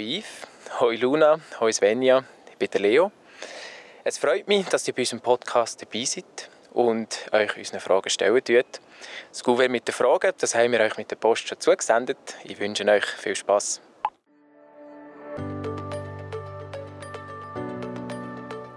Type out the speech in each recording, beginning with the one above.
Hoi Yves, hoi Luna, hoi Svenja, ich bin der Leo. Es freut mich, dass ihr bei unserem Podcast dabei seid und euch unsere Fragen stellen tut. Das Gouverneur mit den Fragen, das haben wir euch mit der Post schon zugesendet. Ich wünsche euch viel Spaß.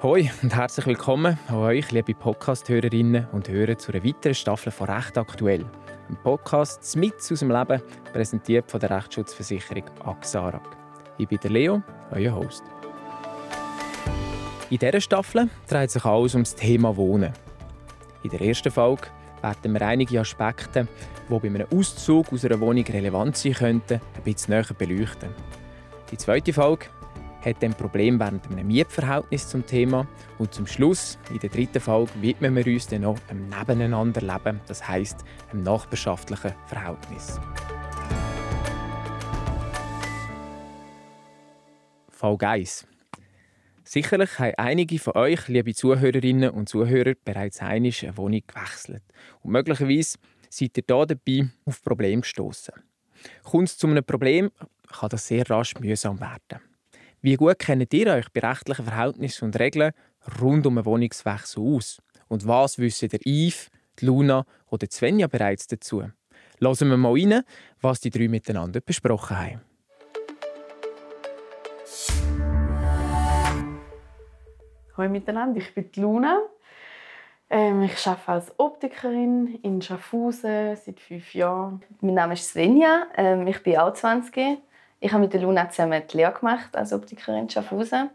Hoi und herzlich willkommen an euch, liebe Podcast-Hörerinnen und Hörer, zu einer weiteren Staffel von Recht aktuell. Ein Podcast mit aus dem Leben, präsentiert von der Rechtsschutzversicherung AXARAG. Ich bin der Leo, euer Host. In dieser Staffel dreht sich alles um das Thema Wohnen. In der ersten Folge werden wir einige Aspekte, die bei einem Auszug aus einer Wohnung relevant sein könnten, ein bisschen näher beleuchten. Die zweite Folge hat ein Problem während einem Mietverhältnis zum Thema und zum Schluss, in der dritten Folge, widmen wir uns dann noch einem Nebeneinanderleben, das heißt einem nachbarschaftlichen Verhältnis. Folge 1. Sicherlich haben einige von euch, liebe Zuhörerinnen und Zuhörer, bereits einmal eine Wohnung gewechselt. Und möglicherweise seid ihr hier dabei auf Probleme gestoßen. Kommt es zu einem Problem, kann das sehr rasch mühsam werden. Wie gut kennt ihr euch bei rechtlichen Verhältnissen und Regeln rund um einen Wohnungswechsel aus? Und was wissen der Yves, Luna oder Svenja bereits dazu? Hören wir mal rein, was die drei miteinander besprochen haben. Hallo miteinander, ich bin die Luna. Ähm, ich arbeite als Optikerin in Schaffhausen seit fünf Jahren. Mein Name ist Svenja, ähm, ich bin auch 20. Ich habe mit der Luna zusammen die Lehre gemacht als Optikerin in Schaffhausen.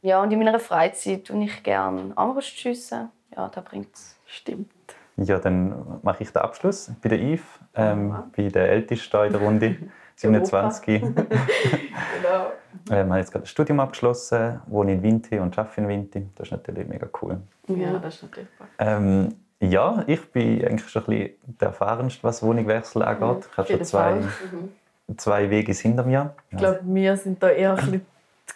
Ja, und in meiner Freizeit tue ich gerne Armbrust schiessen. Ja, da bringt es. Stimmt. Ja, dann mache ich den Abschluss. Bin der Yves, ähm, ja. bin der Älteste in der Runde, 27. genau. ähm, habe jetzt gerade ein Studium abgeschlossen, wohne in Vinti und arbeite in Vinti. Das ist natürlich mega cool. Ja, das ist natürlich ähm, Ja, ich bin eigentlich schon ein bisschen der erfahrenste, was Wohnungswechsel angeht. Ich habe schon zwei, mhm zwei Wege hinter mir. Ich glaube, wir sind da eher ein bisschen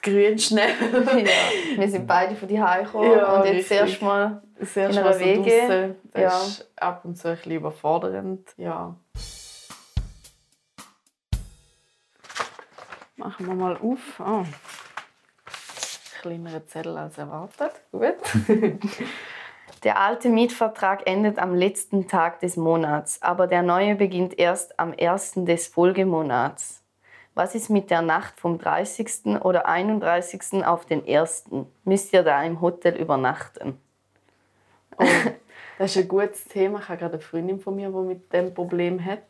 grün schnell. ja. Wir sind beide von die gekommen ja, und jetzt erst mal das erste Mal so Wege. Das ja. ist ab und zu ein bisschen überfordernd. Ja. Machen wir mal auf. Oh. Kleinere Zettel als erwartet. Gut. Der alte Mietvertrag endet am letzten Tag des Monats, aber der neue beginnt erst am ersten des Folgemonats. Was ist mit der Nacht vom 30. oder 31. auf den 1.? Müsst ihr da im Hotel übernachten? Oh, das ist ein gutes Thema. Ich habe gerade eine Freundin von mir, die mit dem Problem hat.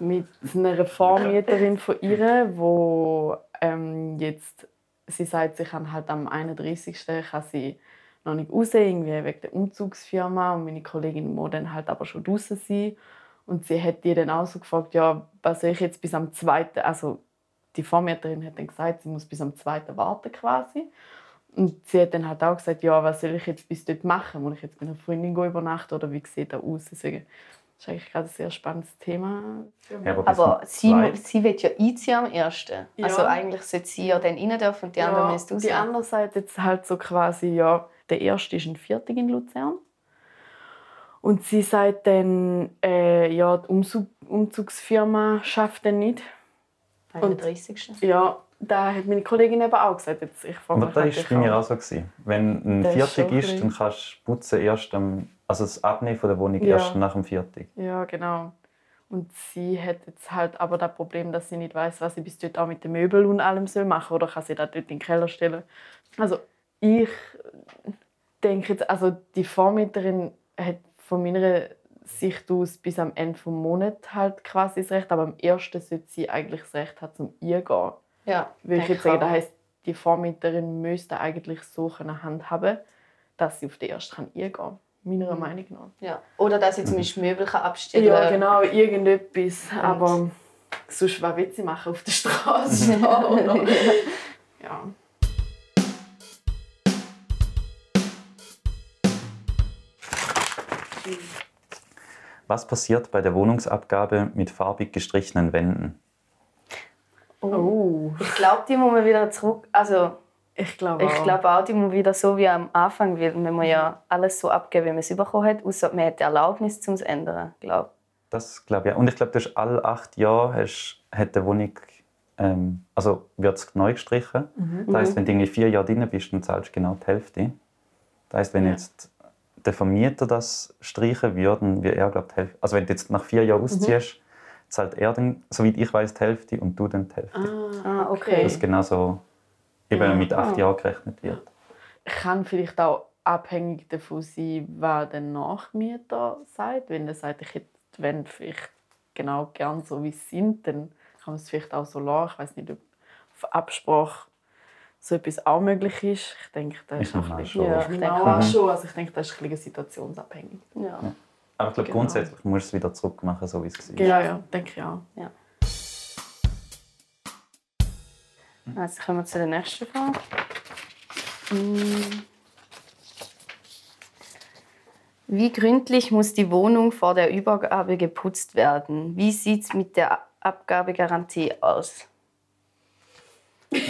Mit einer Vormieterin von ihr, die ähm, jetzt, sie sagt, sie kann halt am 31. kann sie noch nicht irgendwie wegen der Umzugsfirma. Und meine Kollegin muss dann halt aber schon draußen sein. Und sie hat die dann auch so gefragt, ja, was soll ich jetzt bis am zweiten, also die Vormieterin hat dann gesagt, sie muss bis am zweiten warten quasi. Und sie hat dann halt auch gesagt, ja, was soll ich jetzt bis dort machen? Muss ich jetzt bei einer Freundin übernachten oder wie sieht das aus? Das ist eigentlich gerade ein sehr spannendes Thema. Ja, aber, aber sie, sie wird ja einziehen am ersten. Ja. Also eigentlich sollte sie ja dann rein dürfen und die ja, anderen müssen raus. Die andere Seite jetzt halt so quasi, ja, der erste ist ein Viertel in Luzern. Und sie sagt dann, äh, ja, die Umzug Umzugsfirma schafft dann nicht. Und 30. Ja, da hat meine Kollegin eben auch gesagt. Jetzt, ich Aber das war bei mir auch so. Gewesen. Wenn ein Viertig ist, ist, dann kannst du putzen erst am, also das Abnehmen von der Wohnung ja. erst nach dem Viertig. Ja, genau. Und sie hat jetzt halt aber das Problem, dass sie nicht weiß, was sie bis dort auch mit den Möbeln und allem soll machen oder kann sie das dort in den Keller stellen. Also ich denke jetzt, also die Vormieterin hat von meiner Sicht aus bis am Ende des Monats halt quasi das Recht, aber am ersten sollte sie eigentlich das Recht haben, zum Eingehen. Ja, Weil ich jetzt sagen, das heisst, die Vormieterin müsste eigentlich so eine Hand haben, dass sie auf den ersten eingehen kann. Meiner mhm. Meinung nach. Ja. Oder dass sie zum Beispiel Möbel abstellen kann. Ja, genau, irgendetwas. Und aber sonst, was will sie machen auf der Straße? ja. Was passiert bei der Wohnungsabgabe mit farbig gestrichenen Wänden? Oh. Ich glaube, die muss man wieder zurück. Also, ich glaube auch. Ich glaube auch, die muss wieder so wie am Anfang wenn man ja alles so abgeben, wie man es bekommen hat, außer man hat die Erlaubnis zum ändern, glaube Das glaube ich. Und ich glaube, du hast alle acht Jahre hast, hat die Wohnung ähm, also wird es neu gestrichen. Mhm. Das heißt, wenn du irgendwie vier Jahre drin bist, dann zahlst du genau die Hälfte. Das heißt, wenn ja. jetzt der Vermieter das streichen würde, dann würde er, glaube ich, Also wenn du jetzt nach vier Jahren mhm. ausziehst, mhm. zahlt er dann, soweit ich weiß, die Hälfte und du dann die Hälfte. Ah, okay. Das genau so eben ja. mit acht ah. Jahren gerechnet wird. Kann vielleicht auch abhängig davon sein, was der Nachmieter sagt. Wenn er sagt, ich hätte, wenn vielleicht genau gern so wie es sind, dann kann man es vielleicht auch so lassen. Ich weiß nicht, ob auf Absprache so etwas auch möglich ist. Ich denke, das ist auch ein bisschen, ja, ich denke auch schon. Also ich denke, das ist ein bisschen situationsabhängig. Ja. ja. Aber ich glaube, genau. grundsätzlich muss du es wieder zurück machen, so wie es war. Ja, ja, denke ich auch. Ja. Also kommen wir zu der nächsten Frage. Hm. Wie gründlich muss die Wohnung vor der Übergabe geputzt werden? Wie sieht es mit der Abgabegarantie aus? also,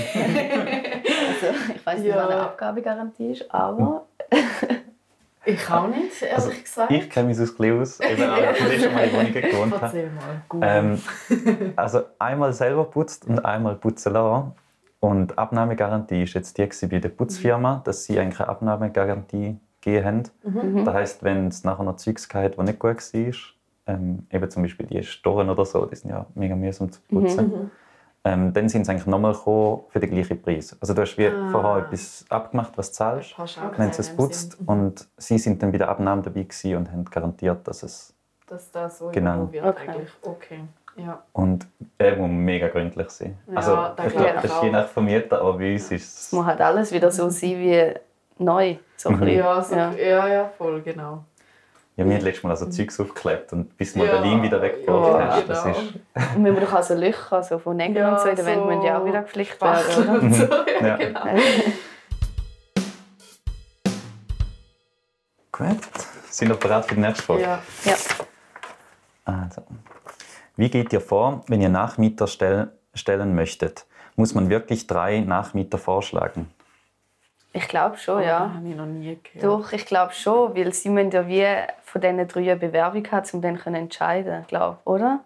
ich weiß nicht, ja. was eine Abgabegarantie ist, aber. ich auch nicht, ehrlich also, gesagt. Ich kenne mich aus aus, eben auch, weil ich schon mal in Wohnungen gewohnt habe. Erzähl mal, gut. Ähm, also einmal selber putzt und einmal putzen lassen. Und Abnahmegarantie ist jetzt die bei der Putzfirma, dass sie eigentlich eine Abnahmegarantie gegeben haben. Mhm. Das heisst, wenn es nachher noch Zeugs gab, die nicht gut war, ähm, eben zum Beispiel die Storen oder so, die sind ja mega mühsam zu putzen, mhm. ähm, dann sind sie eigentlich nochmal für den gleichen Preis. Also du hast wie ah. vorher etwas abgemacht, was du zahlst, wenn es putzt mhm. und sie sind dann bei der Abnahme dabei und haben garantiert, dass es dass das so genau. wird okay. eigentlich. Okay. Ja. Und er muss mega gründlich sein. Ja, also, ich glaube, das ist je nach Vermieter, aber bei uns ist es... Es muss halt alles wieder so sein wie neu. So mhm. ja, so, ja. ja, ja, voll, genau. Ja, wir haben letztes Mal also Zeugs aufgeklebt und bis du ja. den wieder weggebracht ja, hast. Das genau. ist und wir brauchen also Löcher also von Nägeln ja, und so, in der so müssen ja auch wieder gepflegt werden. So. ja, ja. Genau. Gut. Sind wir bereit für die nächste Frage? Ja. ja. Also. Wie geht ihr vor, wenn ihr Nachmieter stell stellen möchtet? Muss man wirklich drei Nachmieter vorschlagen? Ich glaube schon, oh, ja. habe ich noch nie gehört. Doch, ich glaube schon, weil sie müssen ja wie von diesen drei eine Bewerbung haben, um dann zu entscheiden, glaube oder?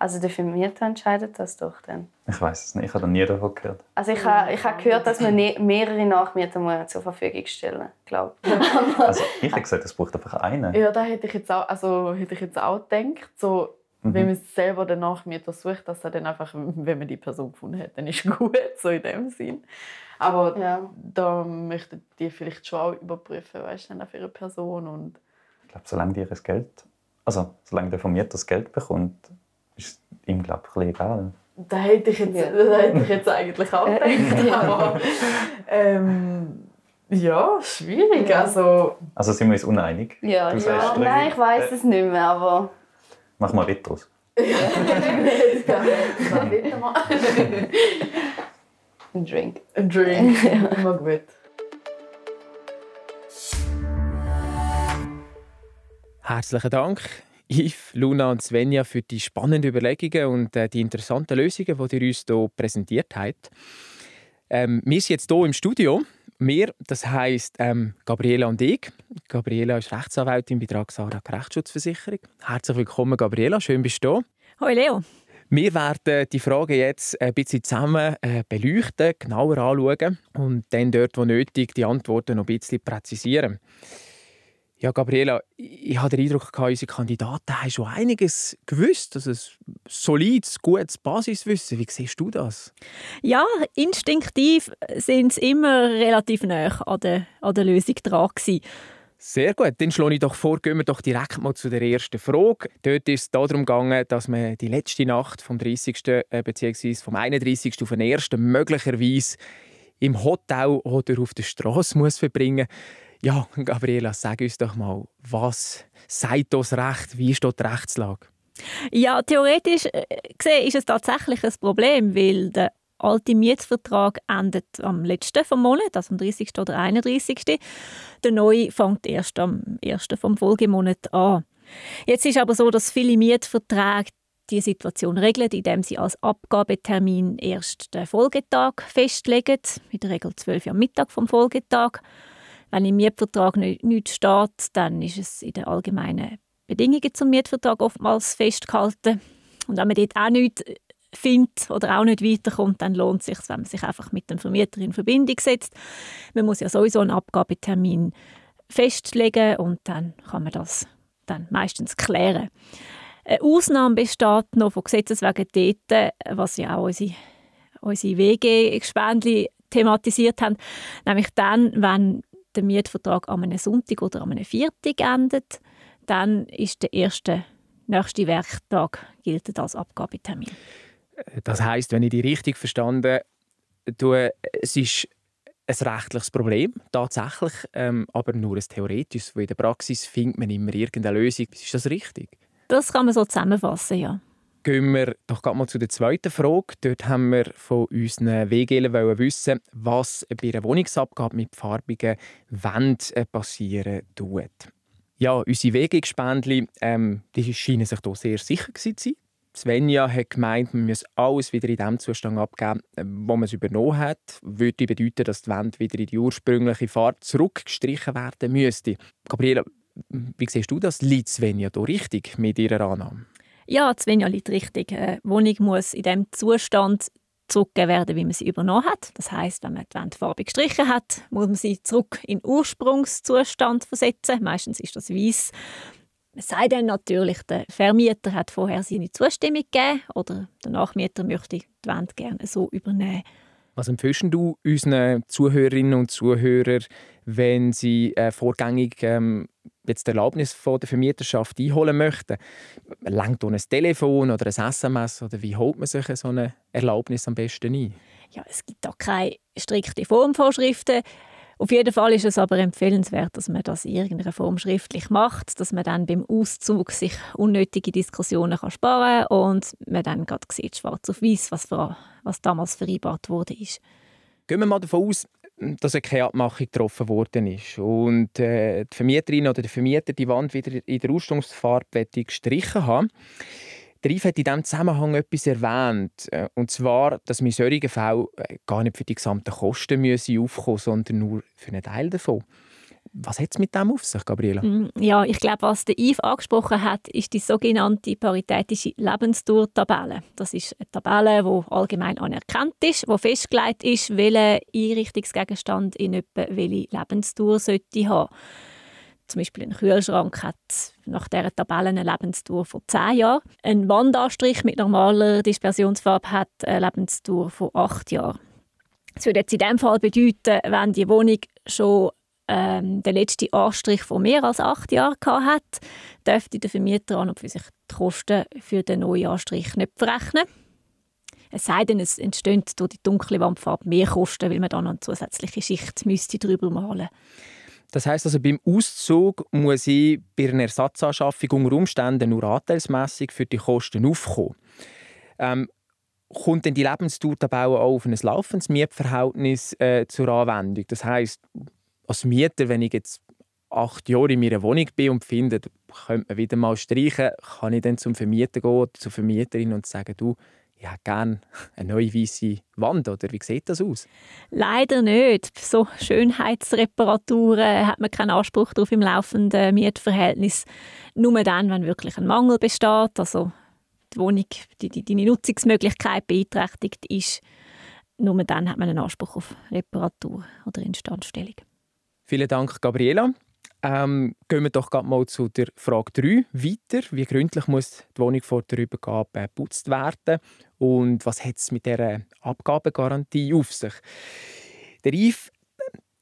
Also der Vermieter entscheidet das doch dann. Ich weiß es nicht, ich habe noch nie davon gehört. Also ich habe, ich habe gehört, dass man mehrere Nachmieter zur Verfügung stellen glaube Also ich habe gesagt, es braucht einfach einen. Ja, da hätte ich jetzt auch, also hätte ich jetzt auch gedacht, so Mhm. Wenn man selber den Nachmieter sucht, dass er dann einfach, wenn man die Person gefunden hat, dann ist gut, so in dem Sinn. Aber ja. da möchten die vielleicht schon auch überprüfen, was ist denn für eine Person und ich glaube, solange die das Geld, also solange der Vermieter das Geld bekommt, ist ihm glaube ich egal. Da hätte ich jetzt, ja. da hätte ich jetzt eigentlich auch gedacht, aber ähm, ja, schwierig. Ja. Also, also sind wir uns uneinig? Ja, ja. nein, ich weiß es nicht mehr, aber Mach mal Retros. Ein Drink. Ein Drink. Immer gut. Herzlichen Dank, Yves, Luna und Svenja, für die spannenden Überlegungen und äh, die interessanten Lösungen, die ihr uns hier präsentiert habt. Ähm, wir sind jetzt hier im Studio wir, das heisst ähm, Gabriela und ich. Gabriela ist Rechtsanwältin bei Dragsara Rechtsschutzversicherung. Herzlich willkommen, Gabriela. Schön, bist du da. Hoi, Leo. Wir werden die Frage jetzt ein bisschen zusammen äh, beleuchten, genauer anschauen und dann dort, wo nötig, die Antworten noch ein bisschen präzisieren. Ja, Gabriela, ich hatte den Eindruck, unsere Kandidaten haben schon einiges gewusst. Also ein solides, gutes Basiswissen. Wie siehst du das? Ja, instinktiv sind sie immer relativ nah an der, an der Lösung dran gewesen. Sehr gut, dann schlage ich doch vor, gehen wir doch direkt mal zu der ersten Frage. Dort ist es darum gegangen, dass man die letzte Nacht vom 30. bzw. vom 31. auf den 1. möglicherweise im Hotel oder auf der Straße muss verbringen muss. Ja, Gabriela, sag uns doch mal, was sagt das Recht? Wie ist dort die Rechtslage? Ja, theoretisch äh, gesehen ist es tatsächlich ein Problem, weil der alte Mietvertrag endet am letzten vom Monat, also am 30. oder 31. Der neue fängt erst am 1. vom Folgemonat an. Jetzt ist aber so, dass viele Mietverträge die Situation regeln, indem sie als Abgabetermin erst den Folgetag festlegen, in der Regel 12 Uhr am Mittag vom Folgetag. Wenn im Mietvertrag nichts steht, dann ist es in den allgemeinen Bedingungen zum Mietvertrag oftmals festgehalten. Und wenn man dort auch nichts findet oder auch nicht weiterkommt, dann lohnt es sich, wenn man sich einfach mit dem Vermieter in Verbindung setzt. Man muss ja sowieso einen Abgabetermin festlegen und dann kann man das dann meistens klären. Eine Ausnahme besteht noch von Gesetzes wegen dort, was ja auch unsere, unsere WG-Gespendli thematisiert haben, nämlich dann, wenn der Mietvertrag an einem Sonntag oder an einem Viertag endet, dann ist der erste nächste Werktag gilt als Abgabetermin. Das heißt, wenn ich die richtig verstanden habe, es ist ein rechtliches Problem, tatsächlich, ähm, aber nur ein theoretisches. in der Praxis findet man immer irgendeine Lösung. Ist das richtig? Das kann man so zusammenfassen, ja. Gehen wir doch gerade mal zu der zweiten Frage. Dort haben wir von unseren WGler wissen, was bei einer Wohnungsabgabe mit farbigen Wänden äh, passieren tut. Ja, unsere WG-Gespendli ähm, scheinen sich hier sehr sicher zu sein. Svenja hat gemeint, man müsse alles wieder in dem Zustand abgeben, äh, wo man es übernommen hat. Würde bedeuten, dass die Wände wieder in die ursprüngliche Farbe zurückgestrichen werden müsste. Gabriela, wie siehst du das? Liegt Svenja hier richtig mit ihrer Annahme? Ja, Svenja liegt richtig. Eine Wohnung muss in dem Zustand zurückgegeben werden, wie man sie übernommen hat. Das heißt, wenn man die Wände farbig gestrichen hat, muss man sie zurück in den Ursprungszustand versetzen. Meistens ist das weiß. Es sei denn natürlich, der Vermieter hat vorher seine Zustimmung gegeben oder der Nachmieter möchte die Wände gerne so übernehmen. Was empfiehlst du unseren Zuhörerinnen und Zuhörern, wenn sie äh, vorgängig ähm, jetzt die Erlaubnis von der Vermieterschaft einholen möchten? Langt ein Telefon oder ein SMS oder wie holt man sich so eine Erlaubnis am besten ein? Ja, es gibt da keine strikten Formvorschriften. Auf jeden Fall ist es aber empfehlenswert, dass man das in irgendeiner Form schriftlich macht, dass man dann beim Auszug sich unnötige Diskussionen kann sparen kann und man dann gerade sieht, schwarz auf weiß, was, was damals vereinbart wurde. Gehen wir mal davon aus, dass keine Abmachung getroffen worden ist und äh, die Vermieterin oder der Vermieter die Wand wieder in der Ursprungsfarbe gestrichen haben. Der Rief hat in diesem Zusammenhang etwas erwähnt, äh, und zwar, dass wir solchen Fällen gar nicht für die gesamten Kosten müssen aufkommen sondern nur für einen Teil davon. Was hat es mit dem auf sich, Gabriela? Mm, ja, ich glaube, was der Yves angesprochen hat, ist die sogenannte paritätische Lebensdauertabelle. Das ist eine Tabelle, die allgemein anerkannt ist, wo festgelegt ist, welcher Einrichtungsgegenstand in etwa welche Lebensdauer sollte haben sollte. Zum Beispiel ein Kühlschrank hat nach dieser Tabelle eine Lebensdauer von 10 Jahren. Ein Wandanstrich mit normaler Dispersionsfarbe hat eine Lebensdauer von 8 Jahren. Das würde jetzt in diesem Fall bedeuten, wenn die Wohnung schon ähm, den letzten Anstrich von mehr als 8 Jahren hat, dürfte der Vermieter an und für sich die Kosten für den neuen Anstrich nicht verrechnen. Es sei denn, es entstehen durch die dunkle Wandfarbe mehr Kosten, weil man dann eine zusätzliche Schicht müsste drüber malen müsste. Das heißt also, beim Auszug muss ich bei einer Ersatzanschaffung unter Umständen nur anteilsmässig für die Kosten aufkommen. Ähm, kommt denn die Lebensdauer dabei auch auf ein laufendes Mietverhältnis äh, zur Anwendung? Das heißt, als Mieter, wenn ich jetzt acht Jahre in meiner Wohnung bin und finde, könnte man wieder mal streichen, kann ich dann zum Vermieter gehen oder zur Vermieterin und sagen, du, ich hätte gerne eine neue weiße Wand, oder wie sieht das aus? Leider nicht. So Schönheitsreparaturen hat man keinen Anspruch darauf im laufenden Mietverhältnis. Nur dann, wenn wirklich ein Mangel besteht, also die Wohnung, die, die, deine Nutzungsmöglichkeit beeinträchtigt ist, nur dann hat man einen Anspruch auf Reparatur oder Instandstellung. Vielen Dank, Gabriela. Ähm, gehen wir doch mal zu der Frage 3 weiter. Wie gründlich muss die Wohnung vor der Übergabe geputzt werden? Und was hat es mit dieser Abgabegarantie auf sich? Der Yves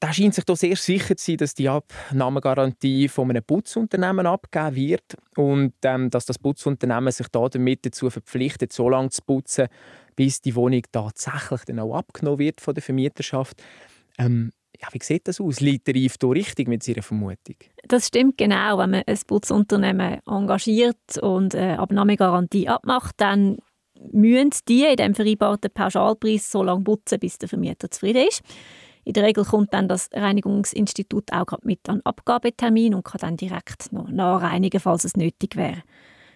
der scheint sich doch sehr sicher zu sein, dass die Abnahmegarantie von einem Putzunternehmen abgegeben wird und ähm, dass das Putzunternehmen sich damit dazu verpflichtet, so lange zu putzen, bis die Wohnung tatsächlich dann auch abgenommen wird von der Vermieterschaft. Ähm, ja, wie sieht das aus? Liegt der Reif richtig mit seiner Vermutung? Das stimmt genau. Wenn man ein Putzunternehmen engagiert und eine Abnahmegarantie abmacht, dann müssen die in dem vereinbarten Pauschalpreis so lange putzen, bis der Vermieter zufrieden ist. In der Regel kommt dann das Reinigungsinstitut auch mit an Abgabetermin und kann dann direkt noch nachreinigen, falls es nötig wäre.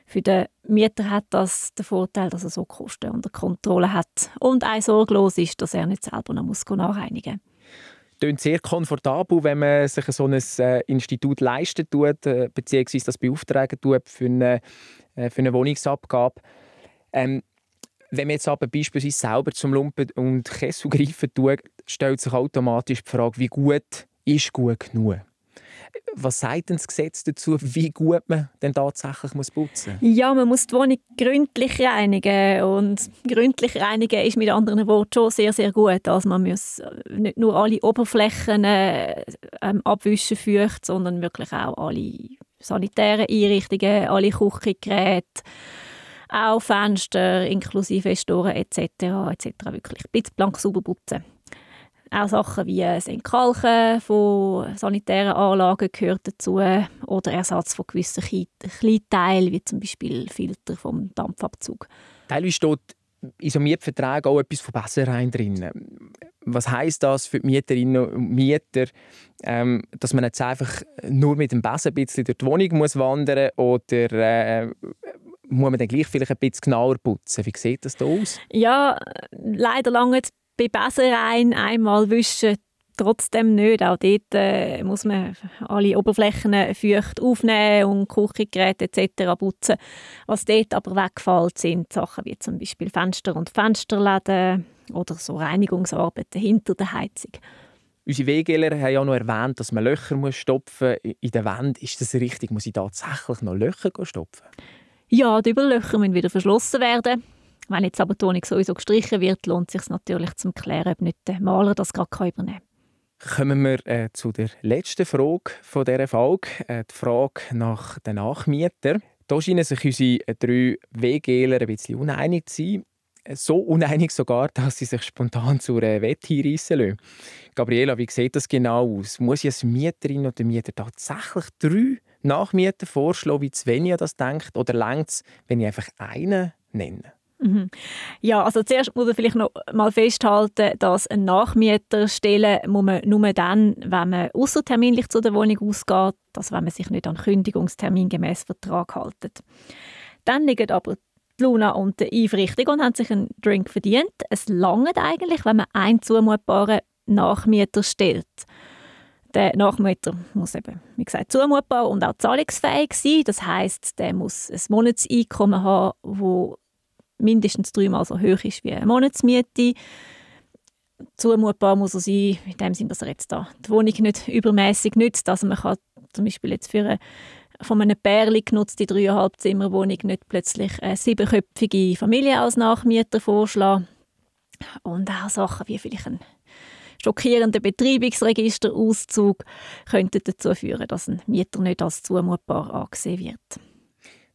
Für den Mieter hat das den Vorteil, dass er so Kosten unter Kontrolle hat und auch sorglos ist, dass er nicht selber noch nachreinigen muss klingt sehr komfortabel, wenn man sich so ein äh, Institut leisten tut, äh, beziehungsweise das beauftragen tut für eine, äh, für eine Wohnungsabgabe. Ähm, Wenn man jetzt aber beispielsweise selber zum Lumpen und Kessel greifen tut, stellt sich automatisch die Frage, wie gut ist gut genug? Was sagt denn das Gesetz dazu, wie gut man denn tatsächlich muss putzen muss? Ja, man muss die Wohnung gründlich reinigen. Und gründlich reinigen ist mit anderen Worten schon sehr, sehr gut. Also man muss nicht nur alle Oberflächen äh, ähm, abwischen feucht, sondern wirklich auch alle sanitären Einrichtungen, alle Küchengeräte, auch Fenster inklusive Storen etc. etc. wirklich blitzblank sauber putzen. Auch Sachen wie das Entkalken von sanitären Anlagen gehört dazu oder Ersatz von gewissen Kleinteilen, wie zum Beispiel Filter vom Dampfabzug. Teilweise steht in so Mietverträgen auch etwas von Besserein drin. Was heißt das für die Mieterinnen und Mieter, ähm, dass man jetzt einfach nur mit dem Besen ein bisschen durch die Wohnung muss wandern oder äh, muss man dann gleich vielleicht ein bisschen genauer putzen? Wie sieht das da aus? Ja, leider lange bei Besenrein einmal wischen trotzdem nicht. Auch dort äh, muss man alle Oberflächen feucht aufnehmen und Küchengeräte etc. putzen. Was dort aber weggefällt, sind Sachen wie zum Beispiel Fenster und Fensterläden oder so Reinigungsarbeiten hinter der Heizung. Unsere Wegeler haben ja noch erwähnt, dass man Löcher muss stopfen muss in der Wand. Ist das richtig? Muss ich tatsächlich noch Löcher stopfen? Ja, die Überlöcher müssen wieder verschlossen werden. Wenn jetzt aber die Wohnung sowieso gestrichen wird, lohnt es sich natürlich zum Klären, ob nicht der Maler das gerade übernehmen kann. Kommen wir äh, zu der letzten Frage von dieser Folge, äh, die Frage nach den Nachmietern. Da scheinen sich unsere drei WGler ein bisschen uneinig zu sein. So uneinig sogar, dass sie sich spontan zur äh, Wette hinreissen lassen. Gabriela, wie sieht das genau aus? Muss ich als Mieterin oder Mieter tatsächlich drei Nachmieter vorschlagen, wie Svenja das denkt? Oder längt es, wenn ich einfach einen nenne? Mhm. Ja, also zuerst muss man vielleicht noch mal festhalten, dass ein Nachmieter stellen muss man nur dann, wenn man außerterminlich zu der Wohnung ausgeht, also wenn man sich nicht an Kündigungstermin gemäß Vertrag hält. Dann liegen aber Luna und der Yves richtig und haben sich einen Drink verdient. Es langt eigentlich, wenn man einen zumutbaren Nachmieter stellt. Der Nachmieter muss eben, wie gesagt, zumutbar und auch zahlungsfähig sein. Das heißt, der muss ein Monatseinkommen haben, das mindestens dreimal so hoch ist wie eine Monatsmiete. Zumutbar muss er sein, in dem Sinne, dass er jetzt da die Wohnung nicht übermäßig nützt. Also man kann zum Beispiel jetzt für eine von einem Pärchen genutzte dreieinhalb Zimmerwohnung nicht plötzlich eine siebenköpfige Familie als Nachmieter vorschlagen. Und auch Sachen wie vielleicht ein schockierender Betreibungsregisterauszug könnten dazu führen, dass ein Mieter nicht als zumutbar angesehen wird.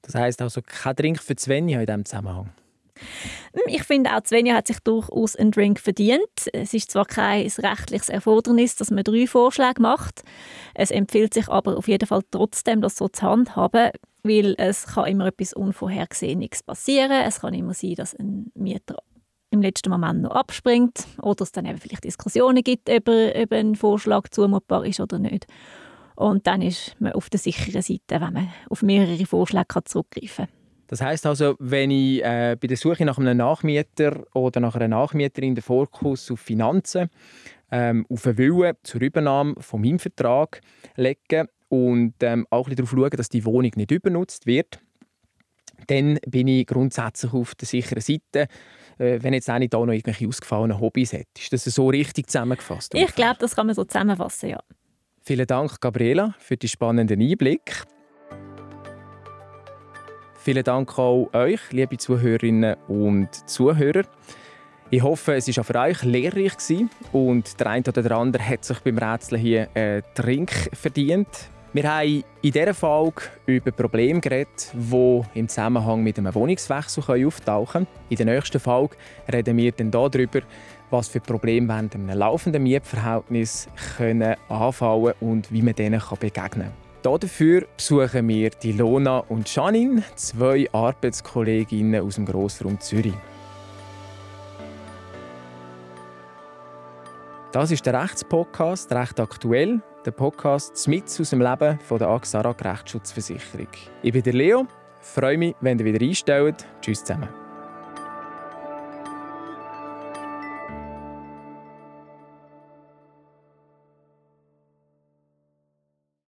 Das heißt also kein Drink für Svenja in diesem Zusammenhang? Hm, ich finde auch, Svenja hat sich durchaus einen Drink verdient. Es ist zwar kein rechtliches Erfordernis, dass man drei Vorschläge macht. Es empfiehlt sich aber auf jeden Fall trotzdem, das so zu handhaben, weil es kann immer etwas Unvorhergesehenes passieren. Es kann immer sein, dass ein Mieter im letzten Moment noch abspringt oder es dann eben vielleicht Diskussionen gibt, ob, ob ein Vorschlag zumutbar ist oder nicht. Und dann ist man auf der sicheren Seite, wenn man auf mehrere Vorschläge zurückgreifen kann. Das heißt also, wenn ich äh, bei der Suche nach einem Nachmieter oder nach einer Nachmieterin den Fokus auf Finanzen, ähm, auf einen Willen zur Übernahme von meinem Vertrag lege und ähm, auch ein darauf schaue, dass die Wohnung nicht übernutzt wird, dann bin ich grundsätzlich auf der sicheren Seite wenn jetzt eine da noch irgendwelche ausgefallenen Hobbys hat. Ist das so richtig zusammengefasst? Ich glaube, das kann man so zusammenfassen, ja. Vielen Dank, Gabriela, für die spannenden Einblick. Vielen Dank auch euch, liebe Zuhörerinnen und Zuhörer. Ich hoffe, es war auch für euch lehrreich und der eine oder der andere hat sich beim Rätseln hier einen Trink verdient. Wir haben in dieser Folge über Probleme geredet, die im Zusammenhang mit einem Wohnungswechsel auftauchen können. In der nächsten Folge reden wir dann darüber, was für Probleme während einem laufenden Mietverhältnis können anfallen und wie man denen begegnen kann. Dafür besuchen wir die Lona und Janine, zwei Arbeitskolleginnen aus dem Grossraum Zürich. Das ist der Rechtspodcast «Recht aktuell», der Podcast mit aus dem Leben von der Axarak Rechtsschutzversicherung. Ich bin der Leo, freue mich, wenn ihr wieder einstellt. Tschüss zusammen.